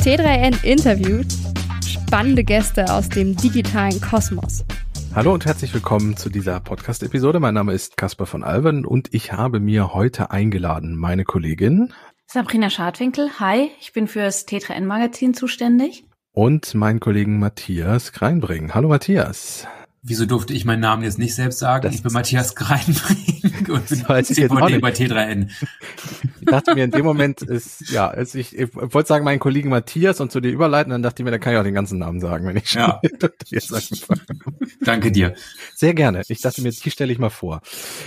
T3N interviewt spannende Gäste aus dem digitalen Kosmos. Hallo und herzlich willkommen zu dieser Podcast-Episode. Mein Name ist Caspar von Alben und ich habe mir heute eingeladen meine Kollegin Sabrina Schadwinkel. Hi, ich bin fürs T3N Magazin zuständig. Und meinen Kollegen Matthias Kreinbring. Hallo Matthias. Wieso durfte ich meinen Namen jetzt nicht selbst sagen? Das ich bin Matthias Greinbrink und bin CVD bei T3N. Ich dachte mir in dem Moment ist, ja, also ich, ich wollte sagen, meinen Kollegen Matthias und zu dir überleiten, dann dachte ich mir, da kann ich auch den ganzen Namen sagen, wenn ich schon ja. Danke dir. Sehr gerne. Ich dachte mir, die stelle ich mal vor.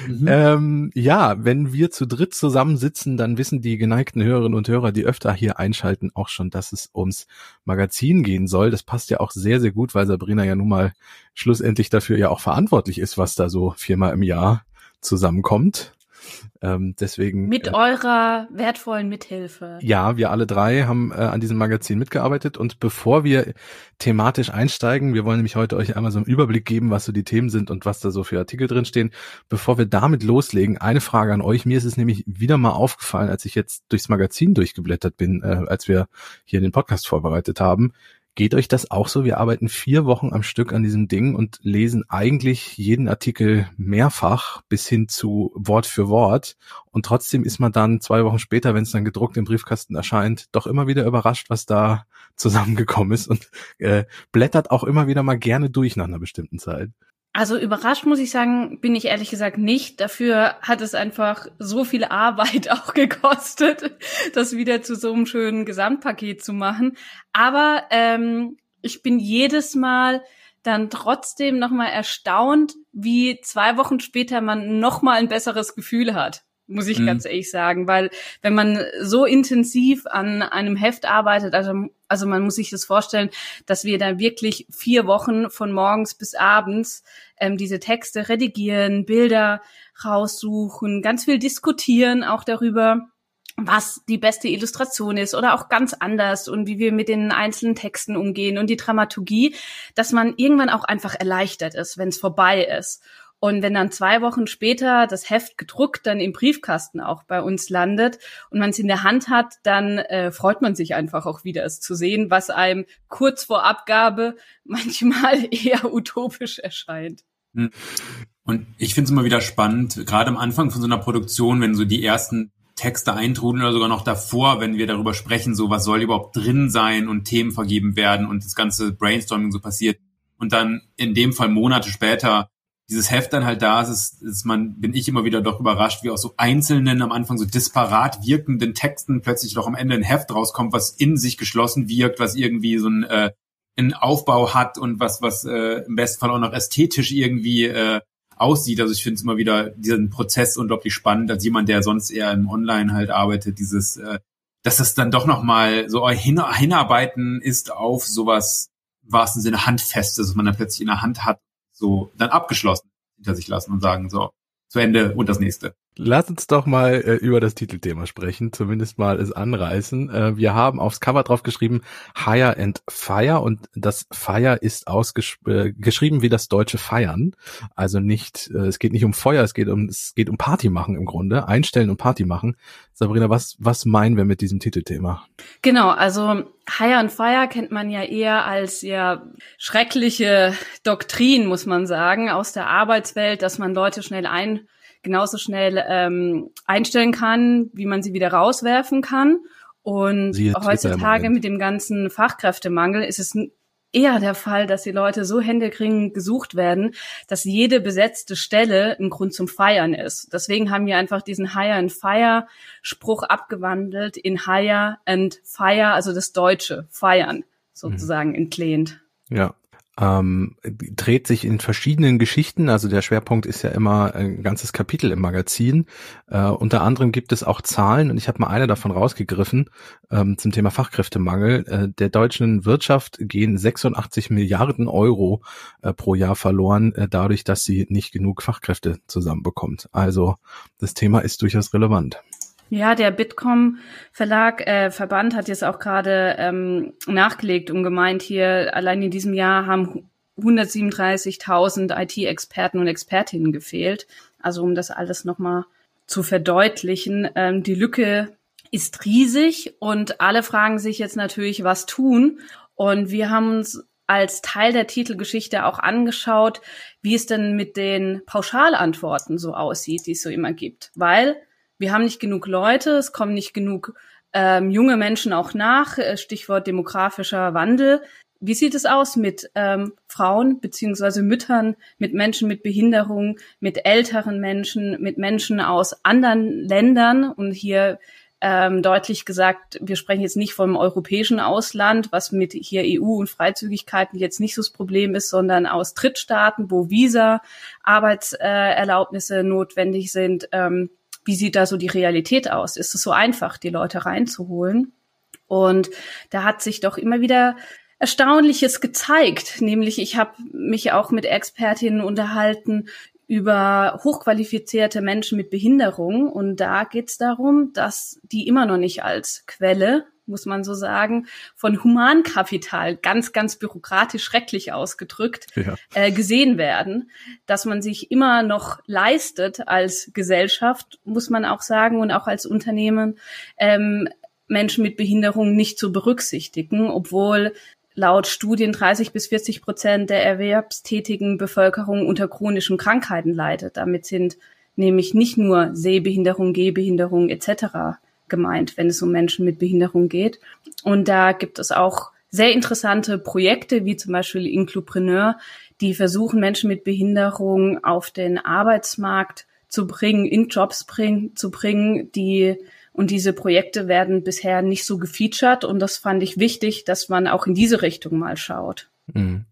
Mhm. Ähm, ja, wenn wir zu dritt zusammensitzen, dann wissen die geneigten Hörerinnen und Hörer, die öfter hier einschalten, auch schon, dass es ums Magazin gehen soll. Das passt ja auch sehr, sehr gut, weil Sabrina ja nun mal schlussendlich dafür ja auch verantwortlich ist, was da so viermal im Jahr zusammenkommt. Ähm, deswegen mit äh, eurer wertvollen Mithilfe. Ja, wir alle drei haben äh, an diesem Magazin mitgearbeitet und bevor wir thematisch einsteigen, wir wollen nämlich heute euch einmal so einen Überblick geben, was so die Themen sind und was da so für Artikel drinstehen. Bevor wir damit loslegen, eine Frage an euch. Mir ist es nämlich wieder mal aufgefallen, als ich jetzt durchs Magazin durchgeblättert bin, äh, als wir hier den Podcast vorbereitet haben. Geht euch das auch so? Wir arbeiten vier Wochen am Stück an diesem Ding und lesen eigentlich jeden Artikel mehrfach bis hin zu Wort für Wort. Und trotzdem ist man dann zwei Wochen später, wenn es dann gedruckt im Briefkasten erscheint, doch immer wieder überrascht, was da zusammengekommen ist und äh, blättert auch immer wieder mal gerne durch nach einer bestimmten Zeit. Also überrascht muss ich sagen, bin ich ehrlich gesagt nicht. Dafür hat es einfach so viel Arbeit auch gekostet, das wieder zu so einem schönen Gesamtpaket zu machen. Aber ähm, ich bin jedes Mal dann trotzdem nochmal erstaunt, wie zwei Wochen später man nochmal ein besseres Gefühl hat muss ich mhm. ganz ehrlich sagen, weil wenn man so intensiv an einem Heft arbeitet, also, also man muss sich das vorstellen, dass wir da wirklich vier Wochen von morgens bis abends ähm, diese Texte redigieren, Bilder raussuchen, ganz viel diskutieren auch darüber, was die beste Illustration ist oder auch ganz anders und wie wir mit den einzelnen Texten umgehen und die Dramaturgie, dass man irgendwann auch einfach erleichtert ist, wenn es vorbei ist. Und wenn dann zwei Wochen später das Heft gedruckt dann im Briefkasten auch bei uns landet und man es in der Hand hat, dann äh, freut man sich einfach auch wieder, es zu sehen, was einem kurz vor Abgabe manchmal eher utopisch erscheint. Hm. Und ich finde es immer wieder spannend, gerade am Anfang von so einer Produktion, wenn so die ersten Texte eintrudeln oder sogar noch davor, wenn wir darüber sprechen, so was soll überhaupt drin sein und Themen vergeben werden und das ganze Brainstorming so passiert. Und dann in dem Fall Monate später dieses Heft dann halt da ist, ist, ist man, bin ich immer wieder doch überrascht, wie aus so einzelnen, am Anfang so disparat wirkenden Texten plötzlich doch am Ende ein Heft rauskommt, was in sich geschlossen wirkt, was irgendwie so ein, äh, einen Aufbau hat und was, was äh, im besten Fall auch noch ästhetisch irgendwie äh, aussieht. Also ich finde es immer wieder diesen Prozess unglaublich spannend, als jemand, der sonst eher im Online halt arbeitet, dieses, äh, dass das dann doch nochmal so hin, hinarbeiten ist auf sowas im wahrsten Sinne Handfestes, was man dann plötzlich in der Hand hat so dann abgeschlossen hinter sich lassen und sagen, so, zu Ende und das nächste. Lass uns doch mal äh, über das Titelthema sprechen, zumindest mal es anreißen. Äh, wir haben aufs Cover drauf geschrieben Hire and Fire und das Fire ist ausgeschrieben äh, wie das deutsche Feiern. Also nicht, äh, es geht nicht um Feuer, es geht um es geht um Party machen im Grunde, einstellen und Party machen. Sabrina, was was meinen wir mit diesem Titelthema? Genau, also Hire and Fire kennt man ja eher als ja schreckliche Doktrin, muss man sagen, aus der Arbeitswelt, dass man Leute schnell ein genauso schnell ähm, einstellen kann, wie man sie wieder rauswerfen kann. Und heutzutage mit dem ganzen Fachkräftemangel ist es eher der Fall, dass die Leute so händeringend gesucht werden, dass jede besetzte Stelle ein Grund zum Feiern ist. Deswegen haben wir einfach diesen Hire and Fire Spruch abgewandelt in Hire and Fire, also das Deutsche, feiern sozusagen mhm. entlehnt. Ja, ähm, dreht sich in verschiedenen Geschichten. Also der Schwerpunkt ist ja immer ein ganzes Kapitel im Magazin. Äh, unter anderem gibt es auch Zahlen und ich habe mal eine davon rausgegriffen ähm, zum Thema Fachkräftemangel. Äh, der deutschen Wirtschaft gehen 86 Milliarden Euro äh, pro Jahr verloren, äh, dadurch, dass sie nicht genug Fachkräfte zusammenbekommt. Also das Thema ist durchaus relevant. Ja, der Bitkom Verlag, äh, Verband hat jetzt auch gerade ähm, nachgelegt und gemeint, hier allein in diesem Jahr haben 137.000 IT-Experten und Expertinnen gefehlt. Also um das alles nochmal zu verdeutlichen, ähm, die Lücke ist riesig und alle fragen sich jetzt natürlich, was tun. Und wir haben uns als Teil der Titelgeschichte auch angeschaut, wie es denn mit den Pauschalantworten so aussieht, die es so immer gibt. Weil wir haben nicht genug Leute, es kommen nicht genug ähm, junge Menschen auch nach, äh, Stichwort demografischer Wandel. Wie sieht es aus mit ähm, Frauen beziehungsweise Müttern, mit Menschen mit Behinderung, mit älteren Menschen, mit Menschen aus anderen Ländern? Und hier ähm, deutlich gesagt, wir sprechen jetzt nicht vom europäischen Ausland, was mit hier EU und Freizügigkeiten jetzt nicht so das Problem ist, sondern aus Drittstaaten, wo Visa, Arbeitserlaubnisse notwendig sind. Ähm, wie sieht da so die Realität aus? Ist es so einfach, die Leute reinzuholen? Und da hat sich doch immer wieder Erstaunliches gezeigt, nämlich ich habe mich auch mit Expertinnen unterhalten über hochqualifizierte Menschen mit Behinderung und da geht es darum, dass die immer noch nicht als Quelle, muss man so sagen, von Humankapital, ganz, ganz bürokratisch schrecklich ausgedrückt, ja. äh, gesehen werden, dass man sich immer noch leistet als Gesellschaft, muss man auch sagen, und auch als Unternehmen, ähm, Menschen mit Behinderung nicht zu berücksichtigen, obwohl laut Studien 30 bis 40 Prozent der erwerbstätigen Bevölkerung unter chronischen Krankheiten leidet. Damit sind nämlich nicht nur Sehbehinderung, Gehbehinderung etc. gemeint, wenn es um Menschen mit Behinderung geht. Und da gibt es auch sehr interessante Projekte, wie zum Beispiel Inclupreneur, die versuchen, Menschen mit Behinderung auf den Arbeitsmarkt zu bringen, in Jobs bring, zu bringen, die und diese Projekte werden bisher nicht so gefeatured und das fand ich wichtig, dass man auch in diese Richtung mal schaut. Mhm.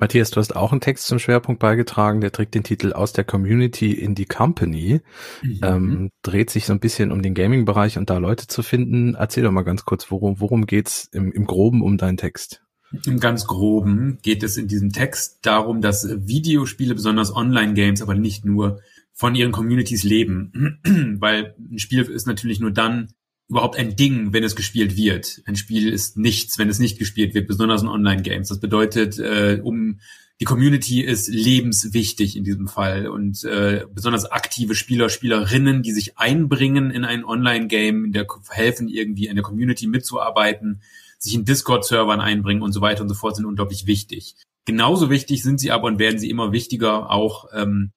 Matthias, du hast auch einen Text zum Schwerpunkt beigetragen, der trägt den Titel Aus der Community in die Company, mhm. ähm, dreht sich so ein bisschen um den Gaming-Bereich und da Leute zu finden. Erzähl doch mal ganz kurz, worum, worum geht's im, im Groben um deinen Text? Im ganz Groben geht es in diesem Text darum, dass Videospiele, besonders Online-Games, aber nicht nur, von ihren Communities leben. Weil ein Spiel ist natürlich nur dann überhaupt ein Ding, wenn es gespielt wird. Ein Spiel ist nichts, wenn es nicht gespielt wird, besonders in Online-Games. Das bedeutet, äh, um die Community ist lebenswichtig in diesem Fall und äh, besonders aktive Spieler, Spielerinnen, die sich einbringen in ein Online-Game, in der helfen irgendwie in der Community mitzuarbeiten, sich in Discord-Servern einbringen und so weiter und so fort, sind unglaublich wichtig. Genauso wichtig sind sie aber und werden sie immer wichtiger auch ähm,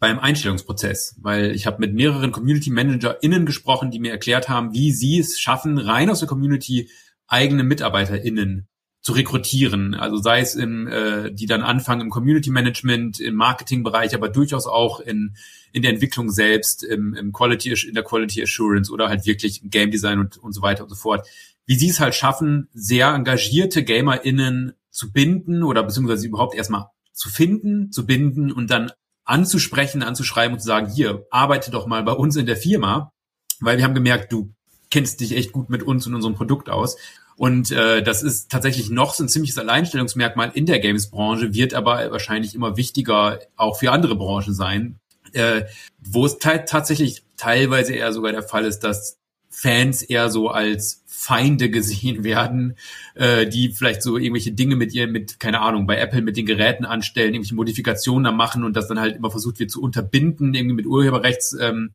beim Einstellungsprozess, weil ich habe mit mehreren Community ManagerInnen gesprochen, die mir erklärt haben, wie sie es schaffen, rein aus der Community eigene MitarbeiterInnen zu rekrutieren. Also sei es im, äh, die dann anfangen im Community Management, im Marketingbereich, aber durchaus auch in, in der Entwicklung selbst, im, im Quality, in der Quality Assurance oder halt wirklich im Game Design und, und so weiter und so fort. Wie sie es halt schaffen, sehr engagierte GamerInnen zu binden oder beziehungsweise überhaupt erstmal zu finden, zu binden und dann anzusprechen, anzuschreiben und zu sagen, hier, arbeite doch mal bei uns in der Firma, weil wir haben gemerkt, du kennst dich echt gut mit uns und unserem Produkt aus. Und äh, das ist tatsächlich noch so ein ziemliches Alleinstellungsmerkmal in der Games-Branche, wird aber wahrscheinlich immer wichtiger auch für andere Branchen sein, äh, wo es tatsächlich teilweise eher sogar der Fall ist, dass Fans eher so als Feinde gesehen werden, äh, die vielleicht so irgendwelche Dinge mit ihr, mit, keine Ahnung, bei Apple mit den Geräten anstellen, irgendwelche Modifikationen da machen und das dann halt immer versucht wird zu unterbinden, irgendwie mit Urheberrechts. Ähm,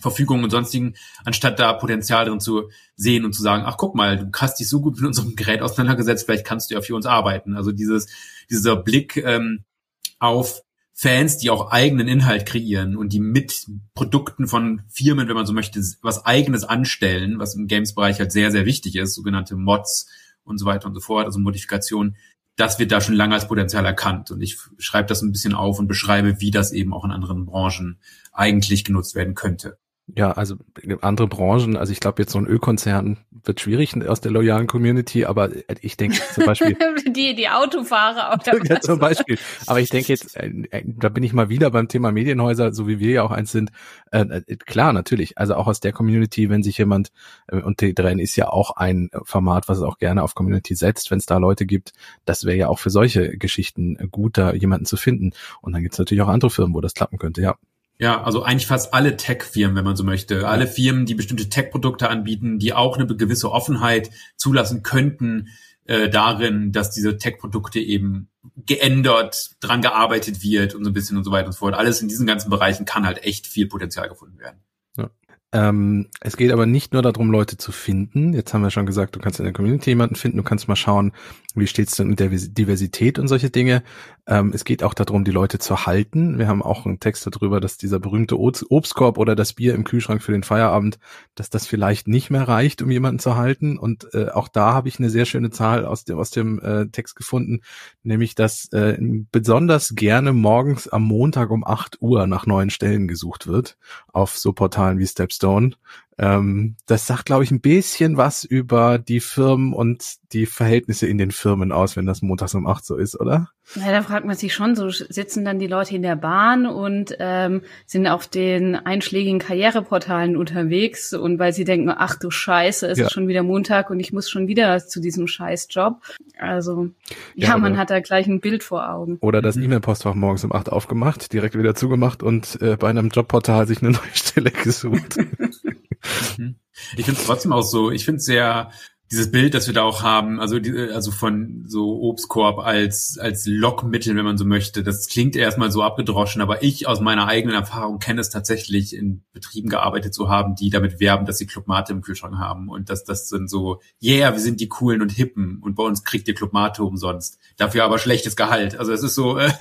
Verfügungen und sonstigen, anstatt da Potenzial drin zu sehen und zu sagen, ach guck mal, du hast dich so gut mit unserem Gerät auseinandergesetzt, vielleicht kannst du ja für uns arbeiten. Also dieses, dieser Blick ähm, auf Fans, die auch eigenen Inhalt kreieren und die mit Produkten von Firmen, wenn man so möchte, was eigenes anstellen, was im Games-Bereich halt sehr, sehr wichtig ist, sogenannte Mods und so weiter und so fort, also Modifikationen, das wird da schon lange als Potenzial erkannt. Und ich schreibe das ein bisschen auf und beschreibe, wie das eben auch in anderen Branchen eigentlich genutzt werden könnte. Ja, also andere Branchen, also ich glaube jetzt so ein Ölkonzern wird schwierig aus der loyalen Community, aber ich denke zum Beispiel die die Autofahrer auch ja, zum Beispiel. Aber ich denke jetzt, äh, äh, da bin ich mal wieder beim Thema Medienhäuser, so wie wir ja auch eins sind. Äh, äh klar, natürlich. Also auch aus der Community, wenn sich jemand äh, und T3N ist ja auch ein Format, was es auch gerne auf Community setzt, wenn es da Leute gibt. Das wäre ja auch für solche Geschichten gut, da jemanden zu finden. Und dann gibt es natürlich auch andere Firmen, wo das klappen könnte. Ja. Ja, also eigentlich fast alle Tech-Firmen, wenn man so möchte. Alle Firmen, die bestimmte Tech-Produkte anbieten, die auch eine gewisse Offenheit zulassen könnten äh, darin, dass diese Tech-Produkte eben geändert, dran gearbeitet wird und so ein bisschen und so weiter und so fort. Alles in diesen ganzen Bereichen kann halt echt viel Potenzial gefunden werden. Ja. Ähm, es geht aber nicht nur darum, Leute zu finden. Jetzt haben wir schon gesagt, du kannst in der Community jemanden finden, du kannst mal schauen, wie steht's denn mit der Diversität und solche Dinge. Ähm, es geht auch darum, die Leute zu halten. Wir haben auch einen Text darüber, dass dieser berühmte Obstkorb oder das Bier im Kühlschrank für den Feierabend, dass das vielleicht nicht mehr reicht, um jemanden zu halten. Und äh, auch da habe ich eine sehr schöne Zahl aus dem, aus dem äh, Text gefunden, nämlich, dass äh, besonders gerne morgens am Montag um 8 Uhr nach neuen Stellen gesucht wird auf so Portalen wie Stepstone. Ähm, das sagt, glaube ich, ein bisschen was über die Firmen und die Verhältnisse in den Firmen aus, wenn das montags um acht so ist, oder? Ja, da fragt man sich schon, so sitzen dann die Leute in der Bahn und ähm, sind auf den einschlägigen Karriereportalen unterwegs und weil sie denken, ach du Scheiße, es ja. ist schon wieder Montag und ich muss schon wieder zu diesem Scheißjob. Also ja, ja man hat da gleich ein Bild vor Augen. Oder das mhm. E-Mail-Postfach morgens um acht aufgemacht, direkt wieder zugemacht und äh, bei einem Jobportal sich eine neue Stelle gesucht. Mhm. Ich finde es trotzdem auch so, ich finde es sehr, dieses Bild, das wir da auch haben, also die, also von so Obstkorb als als Lockmittel, wenn man so möchte, das klingt erstmal so abgedroschen, aber ich aus meiner eigenen Erfahrung kenne es tatsächlich in Betrieben gearbeitet zu haben, die damit werben, dass sie Clubmate im Kühlschrank haben und dass das sind so, yeah, wir sind die coolen und hippen und bei uns kriegt ihr Clubmate umsonst, dafür aber schlechtes Gehalt. Also es ist so äh,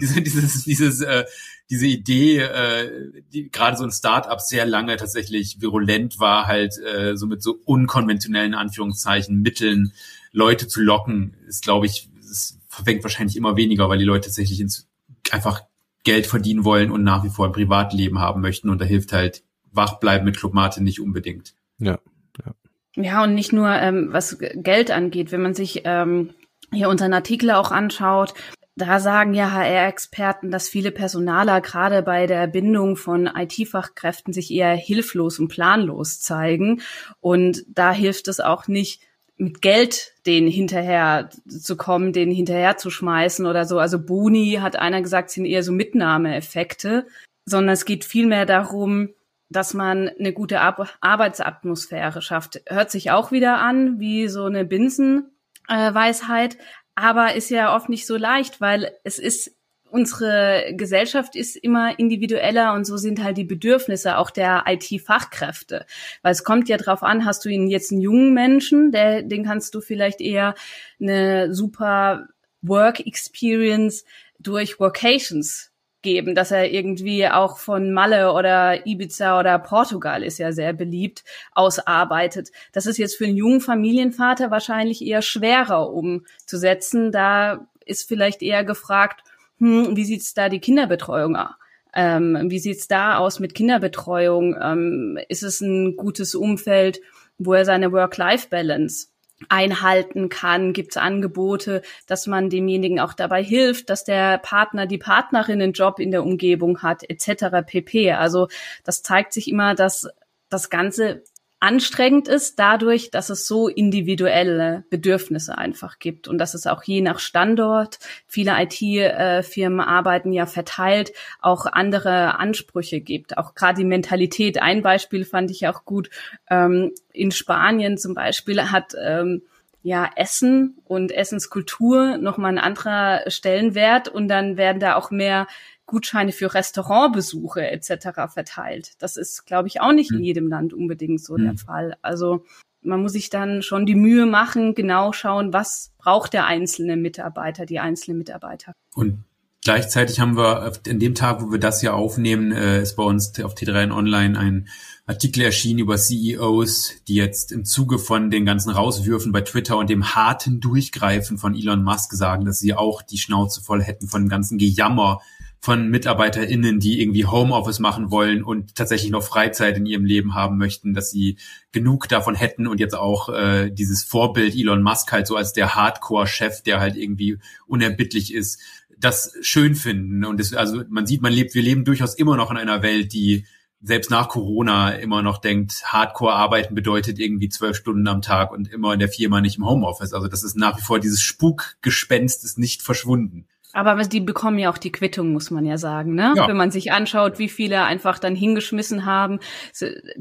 dieses dieses dieses äh, diese Idee, äh, die gerade so ein Start-up sehr lange tatsächlich virulent war, halt äh, so mit so unkonventionellen Anführungszeichen Mitteln Leute zu locken, ist, glaube ich, es verfängt wahrscheinlich immer weniger, weil die Leute tatsächlich ins, einfach Geld verdienen wollen und nach wie vor ein Privatleben haben möchten. Und da hilft halt Wachbleiben mit Clubmate nicht unbedingt. Ja, ja. Ja, und nicht nur ähm, was Geld angeht, wenn man sich ähm, hier unseren Artikel auch anschaut, da sagen ja HR-Experten, dass viele Personaler gerade bei der Bindung von IT-Fachkräften sich eher hilflos und planlos zeigen. Und da hilft es auch nicht, mit Geld den hinterher zu kommen, den hinterher zu schmeißen oder so. Also Boni hat einer gesagt, sind eher so Mitnahmeeffekte, sondern es geht vielmehr darum, dass man eine gute Ar Arbeitsatmosphäre schafft. Hört sich auch wieder an wie so eine Binsenweisheit, aber ist ja oft nicht so leicht, weil es ist unsere Gesellschaft ist immer individueller und so sind halt die Bedürfnisse auch der IT-Fachkräfte. Weil es kommt ja drauf an, hast du ihn jetzt einen jungen Menschen, der, den kannst du vielleicht eher eine super Work Experience durch Workations geben, dass er irgendwie auch von Malle oder Ibiza oder Portugal ist ja sehr beliebt, ausarbeitet. Das ist jetzt für einen jungen Familienvater wahrscheinlich eher schwerer umzusetzen. Da ist vielleicht eher gefragt, hm, wie sieht's da die Kinderbetreuung aus? Ähm, wie sieht's da aus mit Kinderbetreuung? Ähm, ist es ein gutes Umfeld, wo er seine Work-Life-Balance einhalten kann? Gibt es Angebote, dass man demjenigen auch dabei hilft, dass der Partner, die Partnerin einen Job in der Umgebung hat, etc. pp. Also das zeigt sich immer, dass das Ganze anstrengend ist dadurch, dass es so individuelle Bedürfnisse einfach gibt und dass es auch je nach Standort, viele IT-Firmen arbeiten ja verteilt, auch andere Ansprüche gibt. Auch gerade die Mentalität. Ein Beispiel fand ich auch gut. Ähm, in Spanien zum Beispiel hat ähm, ja, Essen und Essenskultur nochmal ein anderer Stellenwert und dann werden da auch mehr Gutscheine für Restaurantbesuche etc. verteilt. Das ist, glaube ich, auch nicht in hm. jedem Land unbedingt so mhm. der hm. Fall. Also man muss sich dann schon die Mühe machen, genau schauen, was braucht der einzelne Mitarbeiter, die einzelne Mitarbeiter. Und gleichzeitig haben wir in dem Tag, wo wir das hier aufnehmen, äh, ist bei uns auf T3N Online ein Artikel erschienen über CEOs, die jetzt im Zuge von den ganzen Rauswürfen bei Twitter und dem harten Durchgreifen von Elon Musk sagen, dass sie auch die Schnauze voll hätten von dem ganzen Gejammer von MitarbeiterInnen, die irgendwie Homeoffice machen wollen und tatsächlich noch Freizeit in ihrem Leben haben möchten, dass sie genug davon hätten und jetzt auch äh, dieses Vorbild Elon Musk halt so als der Hardcore-Chef, der halt irgendwie unerbittlich ist, das schön finden. Und das, also man sieht, man lebt, wir leben durchaus immer noch in einer Welt, die selbst nach Corona immer noch denkt, Hardcore arbeiten bedeutet irgendwie zwölf Stunden am Tag und immer in der Firma nicht im Homeoffice. Also das ist nach wie vor dieses Spukgespenst ist nicht verschwunden. Aber die bekommen ja auch die Quittung, muss man ja sagen, ne? Ja. Wenn man sich anschaut, wie viele einfach dann hingeschmissen haben,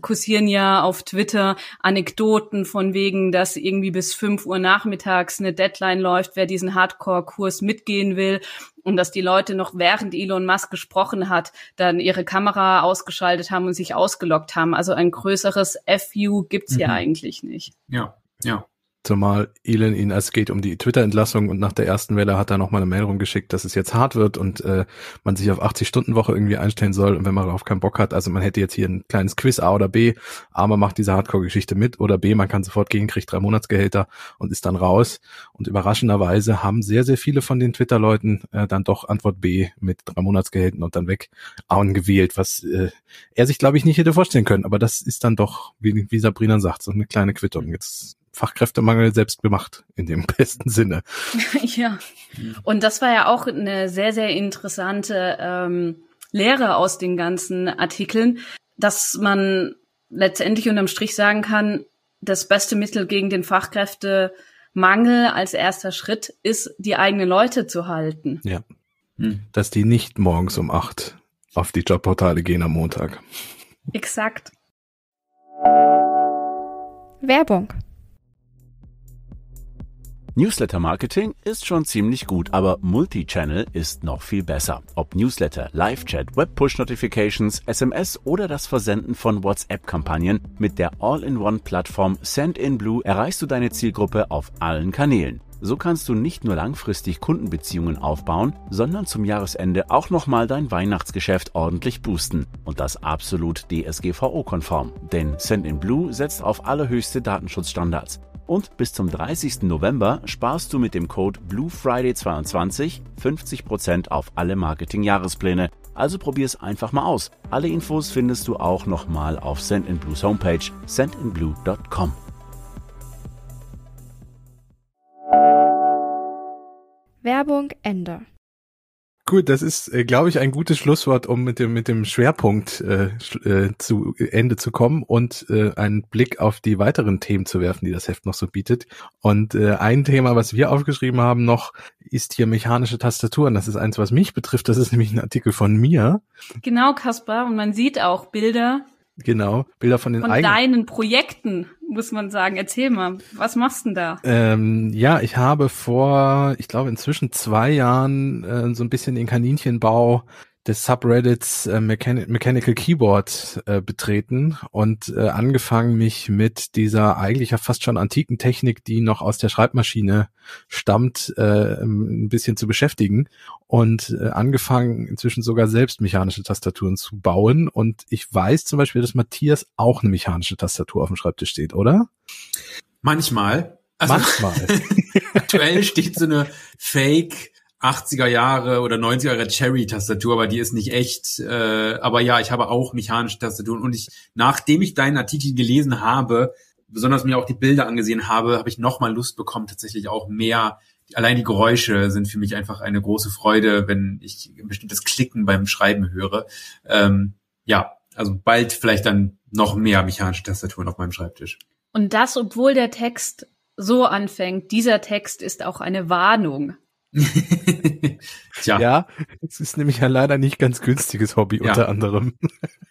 kursieren ja auf Twitter Anekdoten von wegen, dass irgendwie bis fünf Uhr nachmittags eine Deadline läuft, wer diesen Hardcore-Kurs mitgehen will und dass die Leute noch während Elon Musk gesprochen hat, dann ihre Kamera ausgeschaltet haben und sich ausgelockt haben. Also ein größeres FU gibt's mhm. ja eigentlich nicht. Ja, ja. Zumal Elon ihn, es geht um die Twitter-Entlassung und nach der ersten Welle hat er nochmal eine Mail rumgeschickt, dass es jetzt hart wird und äh, man sich auf 80-Stunden-Woche irgendwie einstellen soll und wenn man darauf keinen Bock hat, also man hätte jetzt hier ein kleines Quiz A oder B, A, man macht diese Hardcore-Geschichte mit oder B, man kann sofort gehen, kriegt drei Monatsgehälter und ist dann raus und überraschenderweise haben sehr, sehr viele von den Twitter-Leuten äh, dann doch Antwort B mit drei Monatsgehältern und dann weg gewählt, was äh, er sich, glaube ich, nicht hätte vorstellen können, aber das ist dann doch, wie, wie Sabrina sagt, so eine kleine Quittung. Jetzt Fachkräftemangel selbst gemacht, in dem besten Sinne. ja. Und das war ja auch eine sehr, sehr interessante ähm, Lehre aus den ganzen Artikeln, dass man letztendlich unterm Strich sagen kann, das beste Mittel gegen den Fachkräftemangel als erster Schritt ist, die eigenen Leute zu halten. Ja. Hm. Dass die nicht morgens um acht auf die Jobportale gehen am Montag. Exakt. Werbung Newsletter Marketing ist schon ziemlich gut, aber Multichannel ist noch viel besser. Ob Newsletter, Live-Chat, Web-Push-Notifications, SMS oder das Versenden von WhatsApp-Kampagnen, mit der All-in-One-Plattform Send-in-Blue erreichst du deine Zielgruppe auf allen Kanälen. So kannst du nicht nur langfristig Kundenbeziehungen aufbauen, sondern zum Jahresende auch nochmal dein Weihnachtsgeschäft ordentlich boosten. Und das absolut DSGVO-konform. Denn Send in Blue setzt auf allerhöchste Datenschutzstandards. Und bis zum 30. November sparst du mit dem Code BlueFriday22 50% auf alle Marketing-Jahrespläne. Also probier's einfach mal aus. Alle Infos findest du auch nochmal auf Sendinblues Homepage sendinblue.com. Werbung Ende. Gut, das ist, äh, glaube ich, ein gutes Schlusswort, um mit dem mit dem Schwerpunkt äh, äh, zu Ende zu kommen und äh, einen Blick auf die weiteren Themen zu werfen, die das Heft noch so bietet. Und äh, ein Thema, was wir aufgeschrieben haben noch, ist hier mechanische Tastaturen. Das ist eins, was mich betrifft. Das ist nämlich ein Artikel von mir. Genau, Kaspar. Und man sieht auch Bilder Genau, Bilder von den von eigenen. deinen Projekten, muss man sagen. Erzähl mal, was machst du denn da? Ähm, ja, ich habe vor, ich glaube inzwischen zwei Jahren äh, so ein bisschen den Kaninchenbau des Subreddits äh, Mechan Mechanical Keyboard äh, betreten und äh, angefangen, mich mit dieser eigentlich ja fast schon antiken Technik, die noch aus der Schreibmaschine stammt, äh, ein bisschen zu beschäftigen und äh, angefangen, inzwischen sogar selbst mechanische Tastaturen zu bauen. Und ich weiß zum Beispiel, dass Matthias auch eine mechanische Tastatur auf dem Schreibtisch steht, oder? Manchmal. Also, Manchmal. aktuell steht so eine Fake 80er Jahre oder 90er Jahre Cherry-Tastatur, aber die ist nicht echt. Äh, aber ja, ich habe auch mechanische Tastaturen und ich, nachdem ich deinen Artikel gelesen habe, besonders mir auch die Bilder angesehen habe, habe ich nochmal Lust bekommen, tatsächlich auch mehr. Allein die Geräusche sind für mich einfach eine große Freude, wenn ich ein bestimmtes Klicken beim Schreiben höre. Ähm, ja, also bald vielleicht dann noch mehr mechanische Tastaturen auf meinem Schreibtisch. Und das, obwohl der Text so anfängt. Dieser Text ist auch eine Warnung. Tja. Ja, es ist nämlich ja leider nicht ganz günstiges Hobby ja. unter anderem.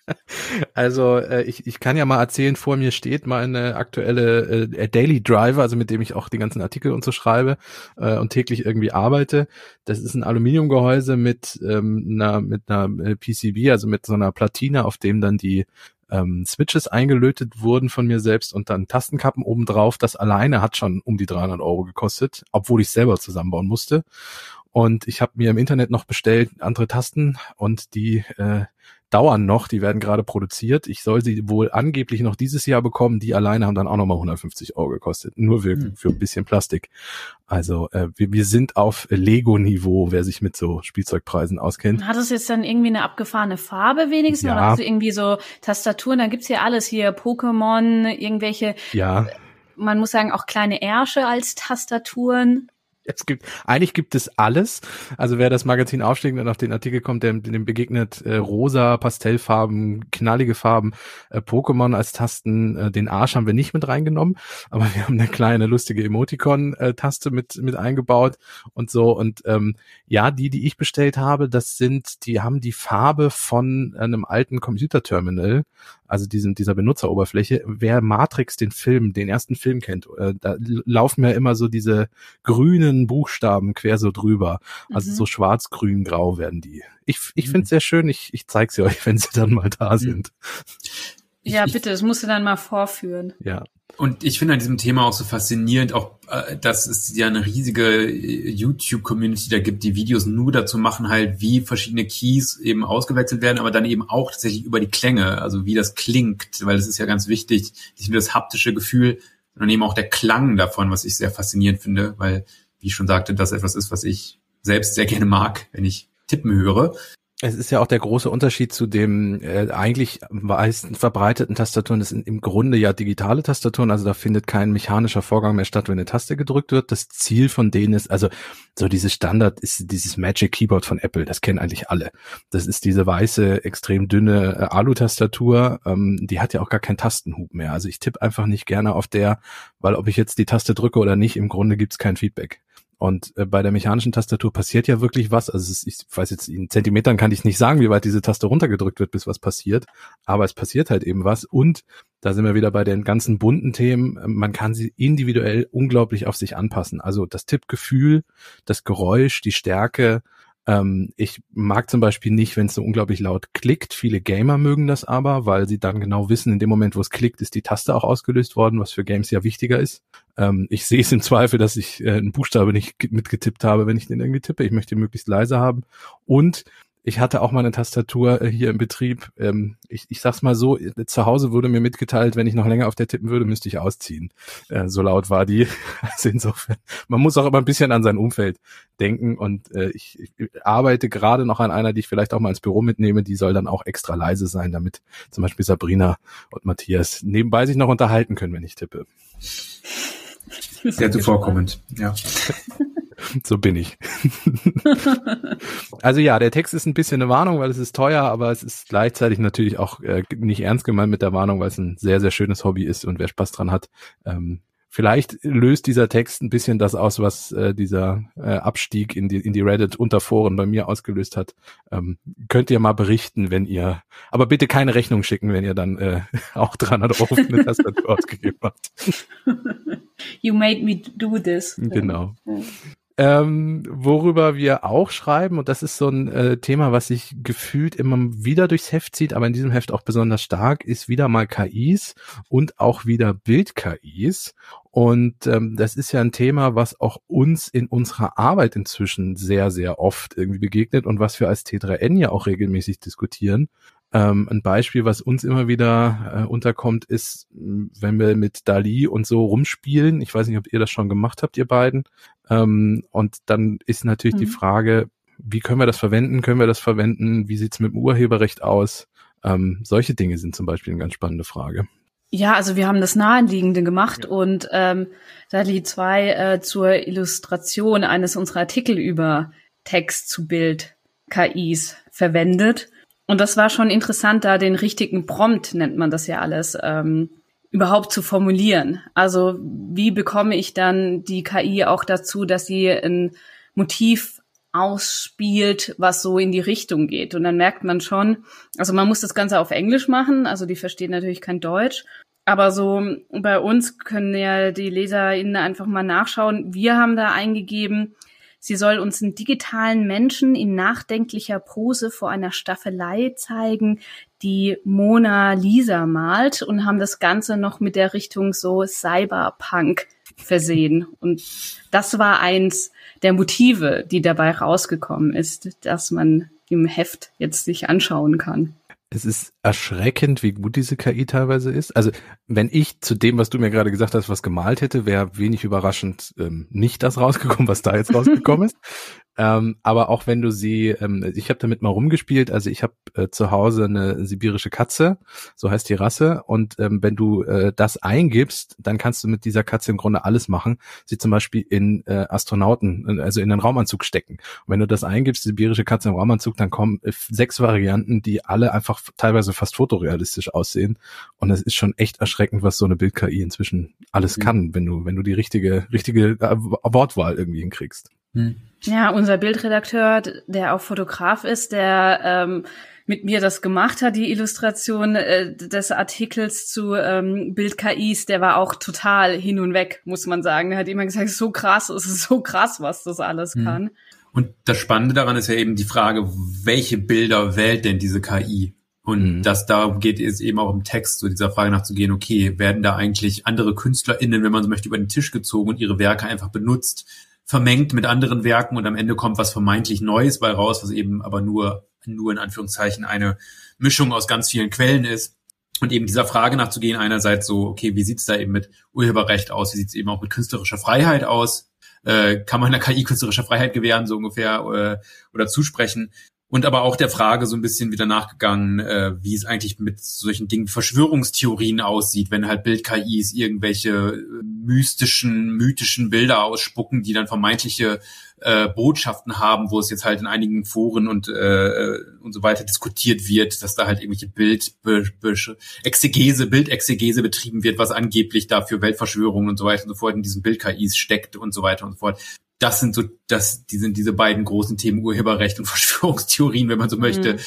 also äh, ich, ich kann ja mal erzählen, vor mir steht meine aktuelle äh, Daily Driver, also mit dem ich auch die ganzen Artikel und so schreibe äh, und täglich irgendwie arbeite. Das ist ein Aluminiumgehäuse mit ähm, einer mit einer äh, PCB, also mit so einer Platine, auf dem dann die ähm, Switches eingelötet wurden von mir selbst und dann Tastenkappen obendrauf. Das alleine hat schon um die 300 Euro gekostet, obwohl ich selber zusammenbauen musste. Und ich habe mir im Internet noch bestellt andere Tasten und die äh, dauern noch, die werden gerade produziert. Ich soll sie wohl angeblich noch dieses Jahr bekommen. Die alleine haben dann auch nochmal 150 Euro gekostet. Nur für, hm. für ein bisschen Plastik. Also äh, wir, wir sind auf Lego-Niveau, wer sich mit so Spielzeugpreisen auskennt. Hat es jetzt dann irgendwie eine abgefahrene Farbe wenigstens? Ja. Oder hast du irgendwie so Tastaturen? Da gibt's ja alles hier. Pokémon, irgendwelche. Ja. Man muss sagen, auch kleine Ärsche als Tastaturen. Es gibt, eigentlich gibt es alles. Also wer das Magazin aufschlägt und auf den Artikel kommt, dem, dem begegnet äh, rosa, Pastellfarben, knallige Farben, äh, Pokémon als Tasten. Äh, den Arsch haben wir nicht mit reingenommen, aber wir haben eine kleine lustige Emoticon-Taste mit mit eingebaut und so. Und ähm, ja, die, die ich bestellt habe, das sind, die haben die Farbe von einem alten Computerterminal also diesem, dieser Benutzeroberfläche. Wer Matrix, den Film, den ersten Film kennt, äh, da laufen ja immer so diese grünen Buchstaben quer so drüber. Also mhm. so schwarz, grün, grau werden die. Ich, ich mhm. finde es sehr schön. Ich, ich zeige sie euch, wenn sie dann mal da mhm. sind. Ja, bitte, das musst du dann mal vorführen. Ja. Und ich finde an diesem Thema auch so faszinierend, auch äh, dass es ja eine riesige äh, YouTube-Community da gibt, die Videos nur dazu machen, halt, wie verschiedene Keys eben ausgewechselt werden, aber dann eben auch tatsächlich über die Klänge, also wie das klingt, weil das ist ja ganz wichtig, nicht nur das haptische Gefühl, sondern eben auch der Klang davon, was ich sehr faszinierend finde, weil, wie ich schon sagte, das etwas ist, was ich selbst sehr gerne mag, wenn ich tippen höre. Es ist ja auch der große Unterschied zu dem äh, eigentlich meisten verbreiteten Tastaturen. Das sind im Grunde ja digitale Tastaturen, also da findet kein mechanischer Vorgang mehr statt, wenn eine Taste gedrückt wird. Das Ziel von denen ist, also so dieses Standard ist dieses Magic Keyboard von Apple, das kennen eigentlich alle. Das ist diese weiße, extrem dünne äh, Alu-Tastatur, ähm, die hat ja auch gar keinen Tastenhub mehr. Also ich tippe einfach nicht gerne auf der, weil ob ich jetzt die Taste drücke oder nicht, im Grunde gibt's kein Feedback. Und äh, bei der mechanischen Tastatur passiert ja wirklich was. Also ist, ich weiß jetzt in Zentimetern kann ich nicht sagen, wie weit diese Taste runtergedrückt wird, bis was passiert. Aber es passiert halt eben was. Und da sind wir wieder bei den ganzen bunten Themen. Man kann sie individuell unglaublich auf sich anpassen. Also das Tippgefühl, das Geräusch, die Stärke, ähm, ich mag zum Beispiel nicht, wenn es so unglaublich laut klickt. Viele Gamer mögen das aber, weil sie dann genau wissen, in dem Moment, wo es klickt, ist die Taste auch ausgelöst worden, was für Games ja wichtiger ist. Ähm, ich sehe es im Zweifel, dass ich äh, einen Buchstabe nicht mitgetippt habe, wenn ich den irgendwie tippe. Ich möchte ihn möglichst leise haben. Und ich hatte auch mal eine Tastatur äh, hier im Betrieb. Ähm, ich, ich sag's mal so, äh, zu Hause wurde mir mitgeteilt, wenn ich noch länger auf der tippen würde, müsste ich ausziehen. Äh, so laut war die. Also insofern, man muss auch immer ein bisschen an sein Umfeld denken und äh, ich, ich arbeite gerade noch an einer, die ich vielleicht auch mal ins Büro mitnehme, die soll dann auch extra leise sein, damit zum Beispiel Sabrina und Matthias nebenbei sich noch unterhalten können, wenn ich tippe. Sehr zuvorkommend, ja. so bin ich. also ja, der Text ist ein bisschen eine Warnung, weil es ist teuer, aber es ist gleichzeitig natürlich auch äh, nicht ernst gemeint mit der Warnung, weil es ein sehr, sehr schönes Hobby ist und wer Spaß dran hat. Ähm, vielleicht löst dieser Text ein bisschen das aus, was äh, dieser äh, Abstieg in die, in die Reddit Unterforen bei mir ausgelöst hat. Ähm, könnt ihr mal berichten, wenn ihr, aber bitte keine Rechnung schicken, wenn ihr dann äh, auch 300 Euro für eine Tastatur ausgegeben habt. You made me do this. Genau. Ja. Ähm, worüber wir auch schreiben, und das ist so ein äh, Thema, was sich gefühlt immer wieder durchs Heft zieht, aber in diesem Heft auch besonders stark, ist wieder mal KIs und auch wieder Bild-KIs. Und ähm, das ist ja ein Thema, was auch uns in unserer Arbeit inzwischen sehr, sehr oft irgendwie begegnet und was wir als T3N ja auch regelmäßig diskutieren. Ähm, ein Beispiel, was uns immer wieder äh, unterkommt, ist, wenn wir mit Dali und so rumspielen. Ich weiß nicht, ob ihr das schon gemacht habt, ihr beiden. Ähm, und dann ist natürlich mhm. die Frage, wie können wir das verwenden? Können wir das verwenden? Wie sieht's mit dem Urheberrecht aus? Ähm, solche Dinge sind zum Beispiel eine ganz spannende Frage. Ja, also wir haben das Naheliegende gemacht ja. und ähm, DALI 2 äh, zur Illustration eines unserer Artikel über Text zu Bild KIs verwendet. Und das war schon interessant, da den richtigen Prompt, nennt man das ja alles, ähm, überhaupt zu formulieren. Also wie bekomme ich dann die KI auch dazu, dass sie ein Motiv ausspielt, was so in die Richtung geht. Und dann merkt man schon, also man muss das Ganze auf Englisch machen, also die verstehen natürlich kein Deutsch. Aber so bei uns können ja die LeserInnen einfach mal nachschauen. Wir haben da eingegeben, Sie soll uns einen digitalen Menschen in nachdenklicher Pose vor einer Staffelei zeigen, die Mona Lisa malt und haben das Ganze noch mit der Richtung so Cyberpunk versehen. Und das war eins der Motive, die dabei rausgekommen ist, dass man im Heft jetzt sich anschauen kann es ist erschreckend, wie gut diese KI teilweise ist. Also wenn ich zu dem, was du mir gerade gesagt hast, was gemalt hätte, wäre wenig überraschend ähm, nicht das rausgekommen, was da jetzt rausgekommen ist. Ähm, aber auch wenn du sie, ähm, ich habe damit mal rumgespielt, also ich habe äh, zu Hause eine sibirische Katze, so heißt die Rasse, und ähm, wenn du äh, das eingibst, dann kannst du mit dieser Katze im Grunde alles machen. Sie zum Beispiel in äh, Astronauten, also in den Raumanzug stecken. Und wenn du das eingibst, sibirische Katze im Raumanzug, dann kommen äh, sechs Varianten, die alle einfach teilweise fast fotorealistisch aussehen. Und es ist schon echt erschreckend, was so eine Bild-KI inzwischen alles mhm. kann, wenn du, wenn du die richtige, richtige äh, Wortwahl irgendwie hinkriegst. Mhm. Ja, unser Bildredakteur, der auch Fotograf ist, der ähm, mit mir das gemacht hat, die Illustration äh, des Artikels zu ähm, Bild-KIs, der war auch total hin und weg, muss man sagen. Er hat immer gesagt, so krass, es ist so krass, was das alles mhm. kann. Und das Spannende daran ist ja eben die Frage, welche Bilder wählt denn diese KI? Und mhm. dass da geht es eben auch im Text so dieser Frage nachzugehen, okay, werden da eigentlich andere KünstlerInnen, wenn man so möchte, über den Tisch gezogen und ihre Werke einfach benutzt? Vermengt mit anderen Werken und am Ende kommt was vermeintlich Neues bei raus, was eben aber nur, nur in Anführungszeichen eine Mischung aus ganz vielen Quellen ist. Und eben dieser Frage nachzugehen, einerseits so, okay, wie sieht's da eben mit Urheberrecht aus, wie sieht's eben auch mit künstlerischer Freiheit aus? Äh, kann man der KI künstlerische Freiheit gewähren, so ungefähr, äh, oder zusprechen? Und aber auch der Frage so ein bisschen wieder nachgegangen, äh, wie es eigentlich mit solchen Dingen Verschwörungstheorien aussieht, wenn halt Bild-KIs irgendwelche äh, mystischen, mythischen Bilder ausspucken, die dann vermeintliche äh, Botschaften haben, wo es jetzt halt in einigen Foren und äh, und so weiter diskutiert wird, dass da halt irgendwelche Bild Exegese, Bildexegese betrieben wird, was angeblich da für Weltverschwörungen und so weiter und so fort in diesen Bild-KIs steckt und so weiter und so fort das sind so, das, die sind diese beiden großen Themen Urheberrecht und Verschwörungstheorien, wenn man so möchte, mhm.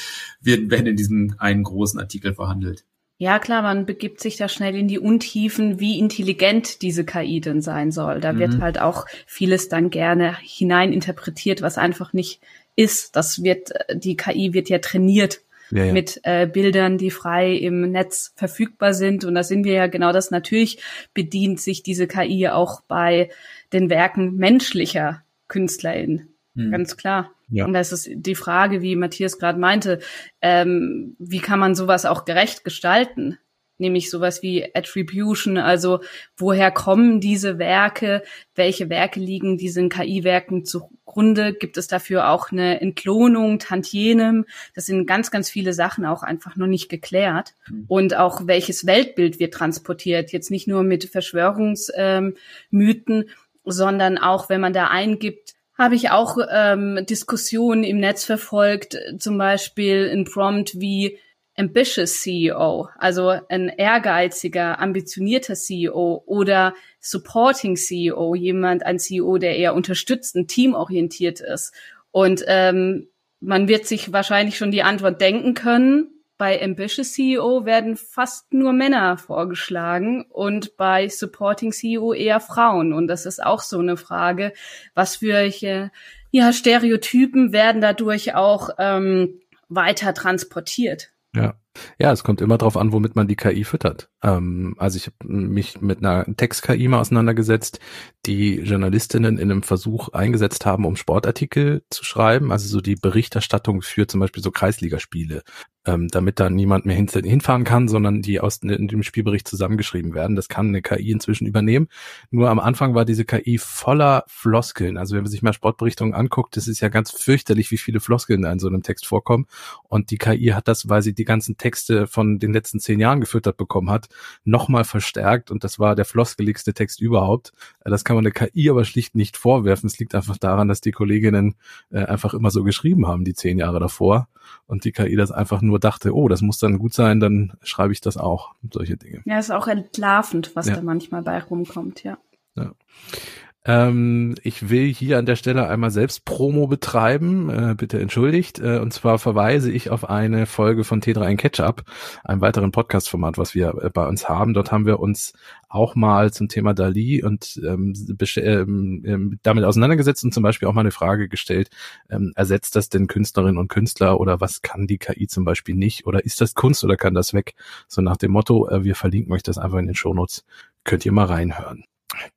werden, werden in diesem einen großen Artikel verhandelt. Ja, klar, man begibt sich da schnell in die Untiefen, wie intelligent diese KI denn sein soll. Da mhm. wird halt auch vieles dann gerne hineininterpretiert, was einfach nicht ist. Das wird, die KI wird ja trainiert ja, ja. mit äh, Bildern, die frei im Netz verfügbar sind. Und da sind wir ja genau das. Natürlich bedient sich diese KI auch bei den Werken menschlicher KünstlerInnen. Hm. Ganz klar. Ja. Und das ist die Frage, wie Matthias gerade meinte, ähm, wie kann man sowas auch gerecht gestalten? Nämlich sowas wie Attribution, also woher kommen diese Werke, welche Werke liegen diesen KI-Werken zugrunde? Gibt es dafür auch eine Entlohnung, Tantienem? Das sind ganz, ganz viele Sachen auch einfach noch nicht geklärt. Mhm. Und auch welches Weltbild wird transportiert, jetzt nicht nur mit Verschwörungsmythen, ähm, sondern auch, wenn man da eingibt, habe ich auch ähm, Diskussionen im Netz verfolgt, zum Beispiel ein Prompt wie ambitious CEO, also ein ehrgeiziger, ambitionierter CEO oder supporting CEO, jemand, ein CEO, der eher unterstützend, teamorientiert ist. Und ähm, man wird sich wahrscheinlich schon die Antwort denken können, bei Ambitious CEO werden fast nur Männer vorgeschlagen und bei Supporting CEO eher Frauen. Und das ist auch so eine Frage, was für ja, Stereotypen werden dadurch auch ähm, weiter transportiert. Ja. Ja, es kommt immer darauf an, womit man die KI füttert. Ähm, also ich habe mich mit einer Text-KI mal auseinandergesetzt, die Journalistinnen in einem Versuch eingesetzt haben, um Sportartikel zu schreiben, also so die Berichterstattung für zum Beispiel so Kreisligaspiele ähm, damit da niemand mehr hin, hinfahren kann, sondern die aus in dem Spielbericht zusammengeschrieben werden. Das kann eine KI inzwischen übernehmen. Nur am Anfang war diese KI voller Floskeln. Also wenn man sich mal Sportberichtungen anguckt, das ist ja ganz fürchterlich, wie viele Floskeln da in so einem Text vorkommen. Und die KI hat das, weil sie die ganzen Texte von den letzten zehn Jahren gefüttert bekommen hat, nochmal verstärkt. Und das war der floskeligste Text überhaupt. Das kann man der KI aber schlicht nicht vorwerfen. Es liegt einfach daran, dass die Kolleginnen äh, einfach immer so geschrieben haben, die zehn Jahre davor. Und die KI das einfach nur dachte, oh, das muss dann gut sein, dann schreibe ich das auch. Solche Dinge. Ja, ist auch entlarvend, was ja. da manchmal bei rumkommt, ja. ja. Ähm, ich will hier an der Stelle einmal selbst Promo betreiben, äh, bitte entschuldigt. Äh, und zwar verweise ich auf eine Folge von T3 in Ketchup, einem weiteren Podcast-Format, was wir äh, bei uns haben. Dort haben wir uns auch mal zum Thema Dali und ähm, ähm, ähm, damit auseinandergesetzt und zum Beispiel auch mal eine Frage gestellt, ähm, ersetzt das denn Künstlerinnen und Künstler oder was kann die KI zum Beispiel nicht oder ist das Kunst oder kann das weg? So nach dem Motto, äh, wir verlinken euch das einfach in den Shownotes, könnt ihr mal reinhören.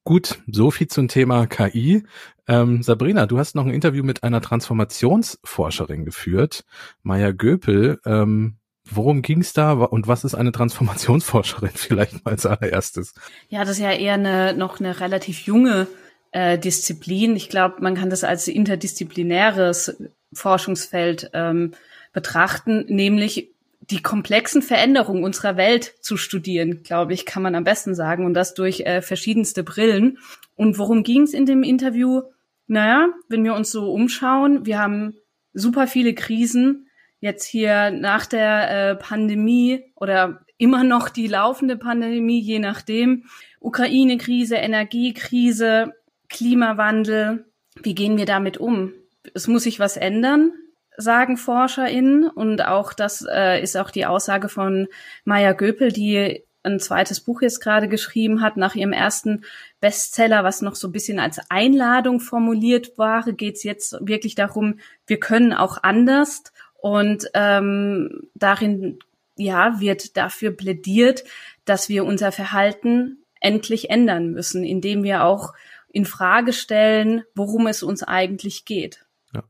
Gut, so viel zum Thema KI. Ähm, Sabrina, du hast noch ein Interview mit einer Transformationsforscherin geführt, Maya Göpel. Ähm, worum ging es da und was ist eine Transformationsforscherin vielleicht mal als allererstes? Ja, das ist ja eher eine, noch eine relativ junge äh, Disziplin. Ich glaube, man kann das als interdisziplinäres Forschungsfeld ähm, betrachten, nämlich die komplexen Veränderungen unserer Welt zu studieren, glaube ich, kann man am besten sagen, und das durch äh, verschiedenste Brillen. Und worum ging es in dem Interview? Naja, wenn wir uns so umschauen, wir haben super viele Krisen. Jetzt hier nach der äh, Pandemie oder immer noch die laufende Pandemie, je nachdem. Ukraine-Krise, Energiekrise, Klimawandel. Wie gehen wir damit um? Es muss sich was ändern sagen ForscherInnen. Und auch das äh, ist auch die Aussage von Maya Göpel, die ein zweites Buch jetzt gerade geschrieben hat. Nach ihrem ersten Bestseller, was noch so ein bisschen als Einladung formuliert war, geht es jetzt wirklich darum, wir können auch anders. Und ähm, darin ja wird dafür plädiert, dass wir unser Verhalten endlich ändern müssen, indem wir auch in Frage stellen, worum es uns eigentlich geht. Ja.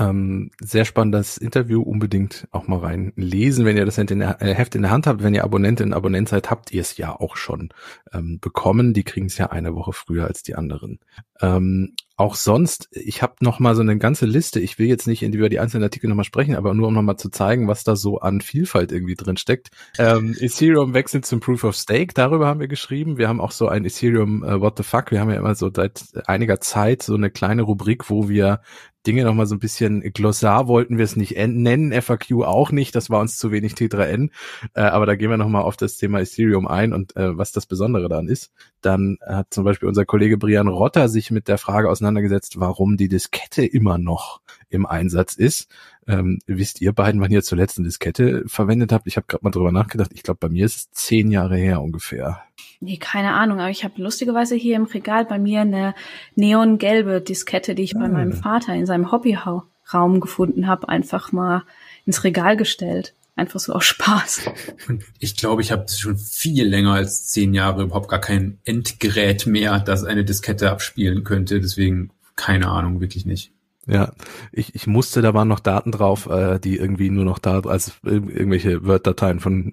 Ähm, sehr spannendes Interview, unbedingt auch mal reinlesen, wenn ihr das äh, Heft in der Hand habt. Wenn ihr Abonnentin, Abonnent seid, habt ihr es ja auch schon ähm, bekommen. Die kriegen es ja eine Woche früher als die anderen. Ähm, auch sonst, ich habe noch mal so eine ganze Liste. Ich will jetzt nicht über die einzelnen Artikel noch mal sprechen, aber nur um noch mal zu zeigen, was da so an Vielfalt irgendwie drin steckt. Ähm, Ethereum wechselt zum Proof of Stake. Darüber haben wir geschrieben. Wir haben auch so ein Ethereum uh, What the Fuck. Wir haben ja immer so seit einiger Zeit so eine kleine Rubrik, wo wir Dinge noch mal so ein bisschen Glossar wollten wir es nicht nennen, FAQ auch nicht. Das war uns zu wenig T3N. Äh, aber da gehen wir noch mal auf das Thema Ethereum ein und äh, was das Besondere daran ist. Dann hat zum Beispiel unser Kollege Brian Rotter sich mit der Frage auseinandergesetzt, warum die Diskette immer noch im Einsatz ist. Ähm, wisst ihr beiden, wann ihr zuletzt eine Diskette verwendet habt? Ich habe gerade mal drüber nachgedacht. Ich glaube, bei mir ist es zehn Jahre her ungefähr. Nee, keine Ahnung, aber ich habe lustigerweise hier im Regal bei mir eine neongelbe Diskette, die ich ah. bei meinem Vater in seinem Hobbyraum gefunden habe, einfach mal ins Regal gestellt. Einfach so aus Spaß. Und ich glaube, ich habe schon viel länger als zehn Jahre überhaupt gar kein Endgerät mehr, das eine Diskette abspielen könnte. Deswegen keine Ahnung, wirklich nicht. Ja, ich, ich musste, da waren noch Daten drauf, äh, die irgendwie nur noch da, als irgendwelche Word-Dateien von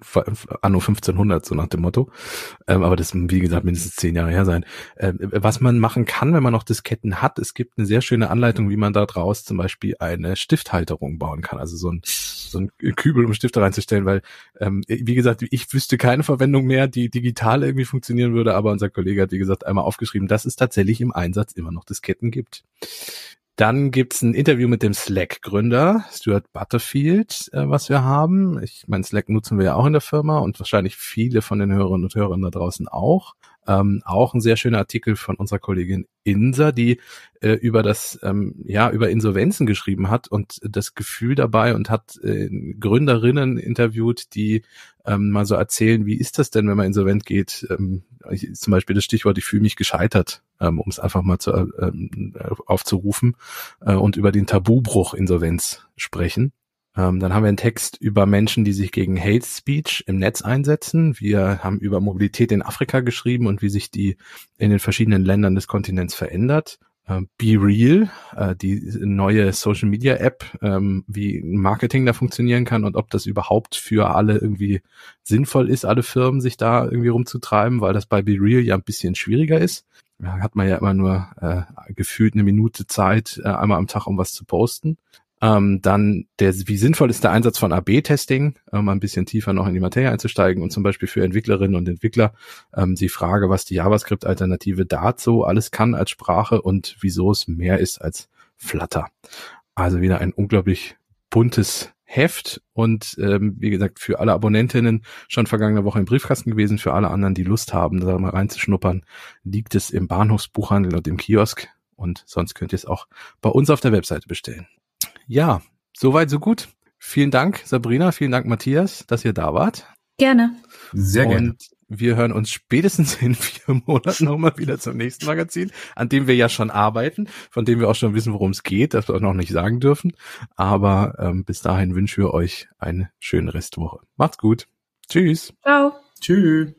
Anno 1500, so nach dem Motto. Ähm, aber das, wie gesagt, mindestens zehn Jahre her sein. Ähm, was man machen kann, wenn man noch Disketten hat, es gibt eine sehr schöne Anleitung, wie man da draus zum Beispiel eine Stifthalterung bauen kann. Also so ein, so ein Kübel, um Stifte reinzustellen, weil, ähm, wie gesagt, ich wüsste keine Verwendung mehr, die digital irgendwie funktionieren würde, aber unser Kollege hat, wie gesagt, einmal aufgeschrieben, dass es tatsächlich im Einsatz immer noch Disketten gibt. Dann gibt's ein Interview mit dem Slack-Gründer, Stuart Butterfield, äh, was wir haben. Ich meine, Slack nutzen wir ja auch in der Firma und wahrscheinlich viele von den Hörerinnen und Hörern da draußen auch. Ähm, auch ein sehr schöner Artikel von unserer Kollegin Insa, die äh, über das, ähm, ja, über Insolvenzen geschrieben hat und das Gefühl dabei und hat äh, Gründerinnen interviewt, die ähm, mal so erzählen, wie ist das denn, wenn man insolvent geht? Ähm, zum Beispiel das Stichwort, ich fühle mich gescheitert, ähm, um es einfach mal zu, ähm, aufzurufen äh, und über den Tabubruch Insolvenz sprechen. Ähm, dann haben wir einen Text über Menschen, die sich gegen Hate Speech im Netz einsetzen. Wir haben über Mobilität in Afrika geschrieben und wie sich die in den verschiedenen Ländern des Kontinents verändert. Ähm, Be Real, äh, die neue Social Media App, ähm, wie Marketing da funktionieren kann und ob das überhaupt für alle irgendwie sinnvoll ist, alle Firmen sich da irgendwie rumzutreiben, weil das bei Be Real ja ein bisschen schwieriger ist. Hat man ja immer nur äh, gefühlt eine Minute Zeit, äh, einmal am Tag, um was zu posten. Ähm, dann der, wie sinnvoll ist der Einsatz von AB-Testing, um ein bisschen tiefer noch in die Materie einzusteigen und zum Beispiel für Entwicklerinnen und Entwickler ähm, die Frage, was die JavaScript-Alternative dazu alles kann als Sprache und wieso es mehr ist als Flutter. Also wieder ein unglaublich buntes Heft und ähm, wie gesagt für alle Abonnentinnen schon vergangene Woche im Briefkasten gewesen. Für alle anderen, die Lust haben, da mal reinzuschnuppern, liegt es im Bahnhofsbuchhandel und im Kiosk und sonst könnt ihr es auch bei uns auf der Webseite bestellen. Ja, soweit, so gut. Vielen Dank, Sabrina. Vielen Dank, Matthias, dass ihr da wart. Gerne. Sehr gerne. Wir hören uns spätestens in vier Monaten nochmal wieder zum nächsten Magazin, an dem wir ja schon arbeiten, von dem wir auch schon wissen, worum es geht, das wir auch noch nicht sagen dürfen. Aber ähm, bis dahin wünschen wir euch eine schöne Restwoche. Macht's gut. Tschüss. Ciao. Tschüss.